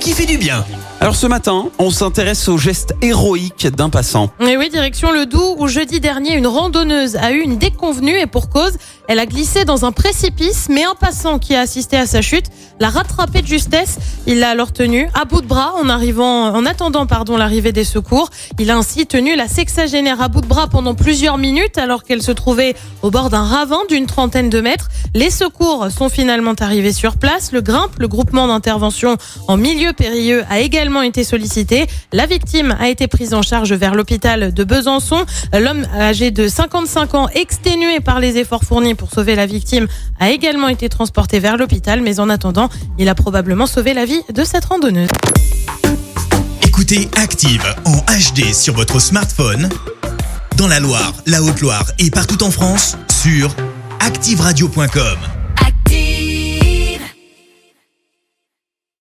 Qui fait du bien Alors ce matin, on s'intéresse au geste héroïque d'un passant. Et oui, direction le Doubs où jeudi dernier, une randonneuse a eu une déconvenue et pour cause, elle a glissé dans un précipice, mais un passant qui a assisté à sa chute l'a rattrapée de justesse. Il l'a alors tenue à bout de bras en arrivant, en attendant pardon l'arrivée des secours. Il a ainsi tenu la sexagénaire à bout de bras pendant plusieurs minutes alors qu'elle se trouvait au bord d'un ravin d'une trentaine de mètres. Les secours sont finalement arrivés sur place. Le grimpe, le groupement d'intervention en milieu périlleux, a également été sollicité. La victime a été prise en charge vers l'hôpital de Besançon. L'homme âgé de 55 ans, exténué par les efforts fournis pour sauver la victime, a également été transporté vers l'hôpital. Mais en attendant, il a probablement sauvé la vie de cette randonneuse. Écoutez Active en HD sur votre smartphone, dans la Loire, la Haute-Loire et partout en France, sur activeradio.com.